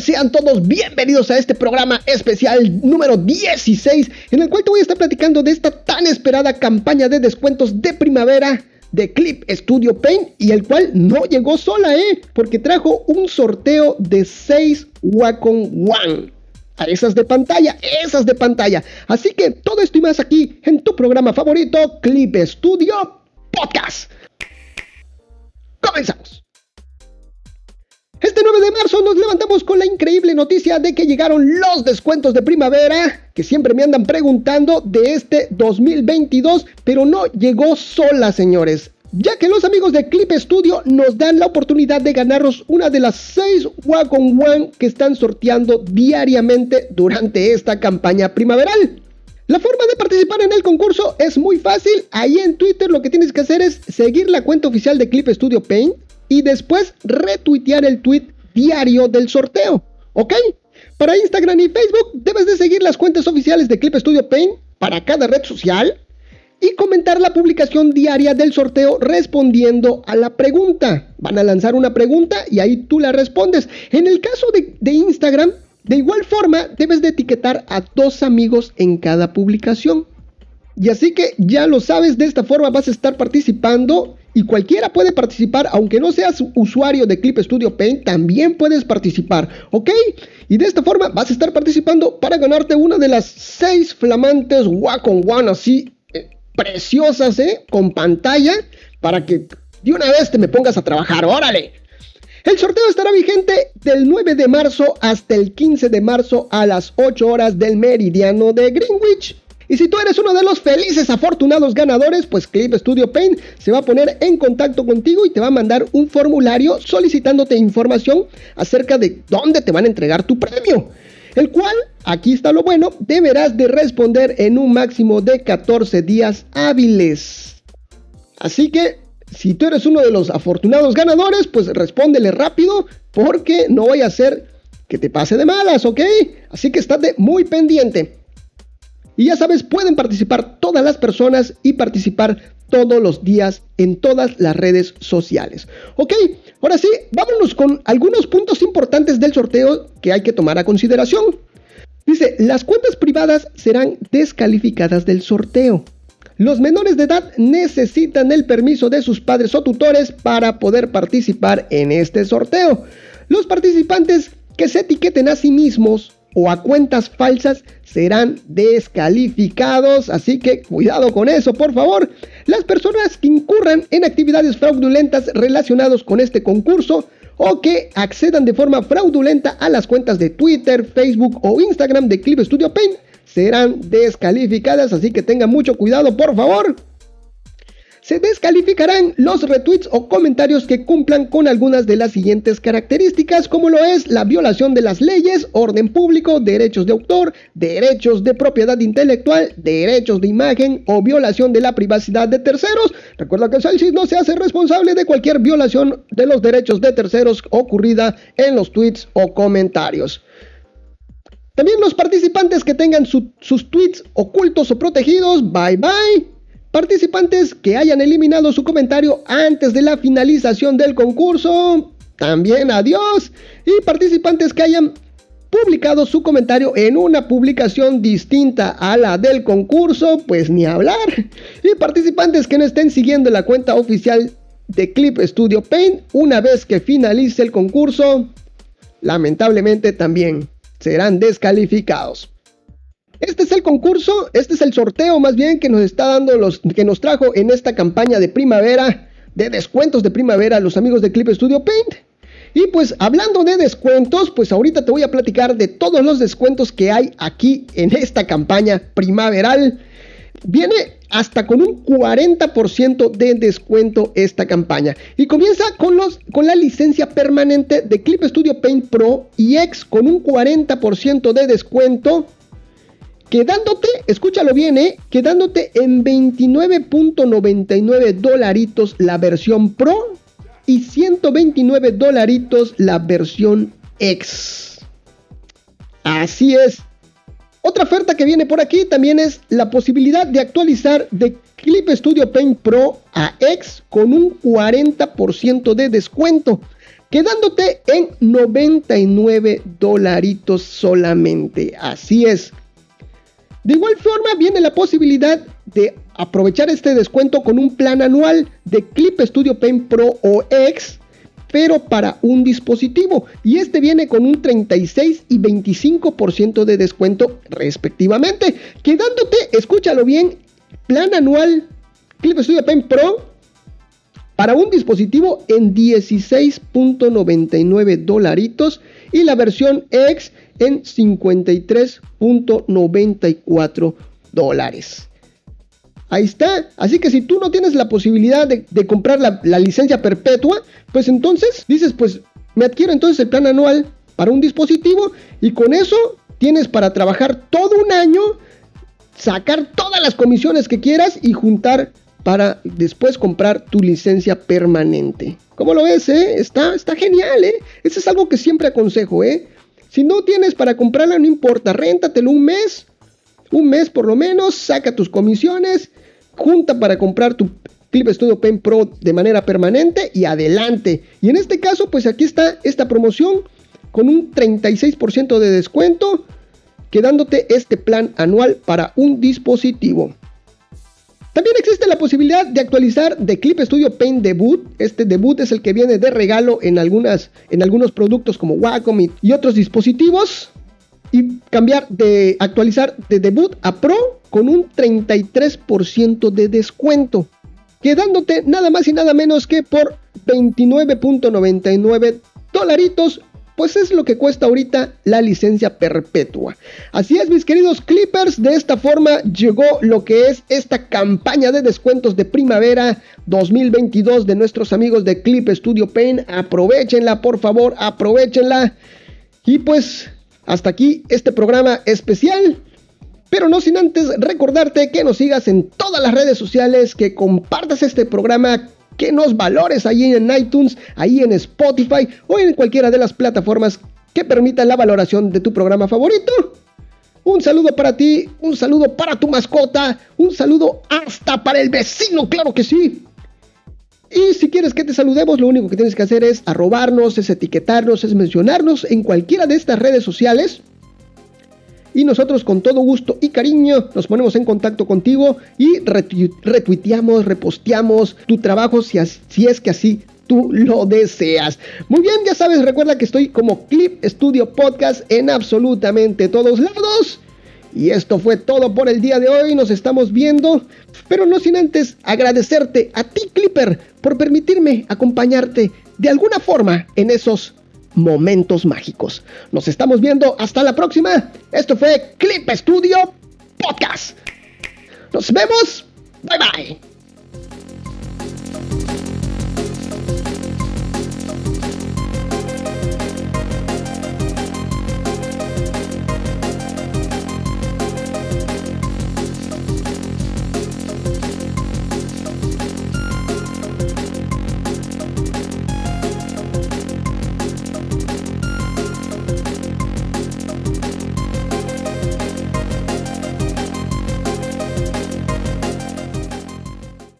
Sean todos bienvenidos a este programa especial número 16, en el cual te voy a estar platicando de esta tan esperada campaña de descuentos de primavera de Clip Studio Paint y el cual no llegó sola, ¿eh? Porque trajo un sorteo de 6 Wacom One. A esas de pantalla, esas de pantalla. Así que todo esto y más aquí en tu programa favorito, Clip Studio Podcast. Comenzamos. Este 9 de marzo nos levantamos con la increíble noticia de que llegaron los descuentos de primavera, que siempre me andan preguntando de este 2022, pero no llegó sola, señores. Ya que los amigos de Clip Studio nos dan la oportunidad de ganarnos una de las 6 Wacom One que están sorteando diariamente durante esta campaña primaveral. La forma de participar en el concurso es muy fácil. Ahí en Twitter lo que tienes que hacer es seguir la cuenta oficial de Clip Studio Paint y después retuitear el tweet diario del sorteo, ¿ok? Para Instagram y Facebook debes de seguir las cuentas oficiales de Clip Studio Paint para cada red social y comentar la publicación diaria del sorteo respondiendo a la pregunta. Van a lanzar una pregunta y ahí tú la respondes. En el caso de, de Instagram, de igual forma debes de etiquetar a dos amigos en cada publicación. Y así que ya lo sabes, de esta forma vas a estar participando y cualquiera puede participar, aunque no seas usuario de Clip Studio Paint, también puedes participar, ¿ok? Y de esta forma vas a estar participando para ganarte una de las seis flamantes Wacom One así eh, preciosas, ¿eh? Con pantalla, para que de una vez te me pongas a trabajar, órale. El sorteo estará vigente del 9 de marzo hasta el 15 de marzo a las 8 horas del meridiano de Greenwich. Y si tú eres uno de los felices afortunados ganadores, pues Clip Studio Paint se va a poner en contacto contigo y te va a mandar un formulario solicitándote información acerca de dónde te van a entregar tu premio. El cual, aquí está lo bueno, deberás de responder en un máximo de 14 días hábiles. Así que, si tú eres uno de los afortunados ganadores, pues respóndele rápido porque no voy a hacer que te pase de malas, ¿ok? Así que estate muy pendiente. Y ya sabes, pueden participar todas las personas y participar todos los días en todas las redes sociales. Ok, ahora sí, vámonos con algunos puntos importantes del sorteo que hay que tomar a consideración. Dice, las cuentas privadas serán descalificadas del sorteo. Los menores de edad necesitan el permiso de sus padres o tutores para poder participar en este sorteo. Los participantes que se etiqueten a sí mismos o a cuentas falsas serán descalificados. Así que cuidado con eso, por favor. Las personas que incurran en actividades fraudulentas relacionadas con este concurso o que accedan de forma fraudulenta a las cuentas de Twitter, Facebook o Instagram de Clip Studio Paint serán descalificadas. Así que tengan mucho cuidado, por favor se descalificarán los retweets o comentarios que cumplan con algunas de las siguientes características, como lo es la violación de las leyes, orden público, derechos de autor, derechos de propiedad intelectual, derechos de imagen o violación de la privacidad de terceros. Recuerda que el Celsius no se hace responsable de cualquier violación de los derechos de terceros ocurrida en los tweets o comentarios. También los participantes que tengan sus tweets ocultos o protegidos, bye bye. Participantes que hayan eliminado su comentario antes de la finalización del concurso, también adiós. Y participantes que hayan publicado su comentario en una publicación distinta a la del concurso, pues ni hablar. Y participantes que no estén siguiendo la cuenta oficial de Clip Studio Paint una vez que finalice el concurso, lamentablemente también serán descalificados. Este es el concurso, este es el sorteo más bien que nos está dando los que nos trajo en esta campaña de primavera, de descuentos de primavera los amigos de Clip Studio Paint. Y pues hablando de descuentos, pues ahorita te voy a platicar de todos los descuentos que hay aquí en esta campaña primaveral. Viene hasta con un 40% de descuento esta campaña. Y comienza con, los, con la licencia permanente de Clip Studio Paint Pro y X con un 40% de descuento quedándote, escúchalo bien, ¿eh? quedándote en 29.99 dolaritos la versión Pro y 129 dolaritos la versión X. Así es. Otra oferta que viene por aquí también es la posibilidad de actualizar de Clip Studio Paint Pro a X con un 40% de descuento. quedándote en 99 dolaritos solamente. Así es. De igual forma viene la posibilidad de aprovechar este descuento con un plan anual de Clip Studio Pen Pro o X, pero para un dispositivo. Y este viene con un 36 y 25% de descuento respectivamente, quedándote, escúchalo bien, plan anual Clip Studio Pen Pro para un dispositivo en 16.99 dolaritos y la versión X en 53.94 dólares. Ahí está. Así que si tú no tienes la posibilidad de, comprar la, licencia perpetua, pues entonces dices, pues me adquiero entonces el plan anual para un dispositivo y con eso tienes para trabajar todo un año, sacar todas las comisiones que quieras y juntar para después comprar tu licencia permanente. ¿Cómo lo ves? Eh? Está, está genial, ¿eh? Eso es algo que siempre aconsejo, ¿eh? Si no tienes para comprarla, no importa, réntatelo un mes, un mes por lo menos, saca tus comisiones junta para comprar tu Clip Studio Pen Pro de manera permanente y adelante. Y en este caso, pues aquí está esta promoción con un 36% de descuento, quedándote este plan anual para un dispositivo. También existe la posibilidad de actualizar de Clip Studio Pen Debut. Este Debut es el que viene de regalo en, algunas, en algunos productos como Wacom y otros dispositivos y cambiar de actualizar de debut a pro con un 33% de descuento, quedándote nada más y nada menos que por 29.99 dolaritos pues es lo que cuesta ahorita la licencia perpetua. Así es, mis queridos Clippers, de esta forma llegó lo que es esta campaña de descuentos de primavera 2022 de nuestros amigos de Clip Studio Paint. Aprovechenla, por favor, aprovechenla. Y pues hasta aquí este programa especial. Pero no sin antes recordarte que nos sigas en todas las redes sociales, que compartas este programa, que nos valores ahí en iTunes, ahí en Spotify o en cualquiera de las plataformas que permitan la valoración de tu programa favorito. Un saludo para ti, un saludo para tu mascota, un saludo hasta para el vecino, claro que sí. Y si quieres que te saludemos, lo único que tienes que hacer es arrobarnos, es etiquetarnos, es mencionarnos en cualquiera de estas redes sociales. Y nosotros con todo gusto y cariño nos ponemos en contacto contigo y retuiteamos, reposteamos tu trabajo si, si es que así tú lo deseas. Muy bien, ya sabes, recuerda que estoy como Clip Studio Podcast en absolutamente todos lados. Y esto fue todo por el día de hoy. Nos estamos viendo. Pero no sin antes agradecerte a ti, Clipper, por permitirme acompañarte de alguna forma en esos momentos mágicos. Nos estamos viendo. Hasta la próxima. Esto fue Clip Studio Podcast. Nos vemos. Bye bye.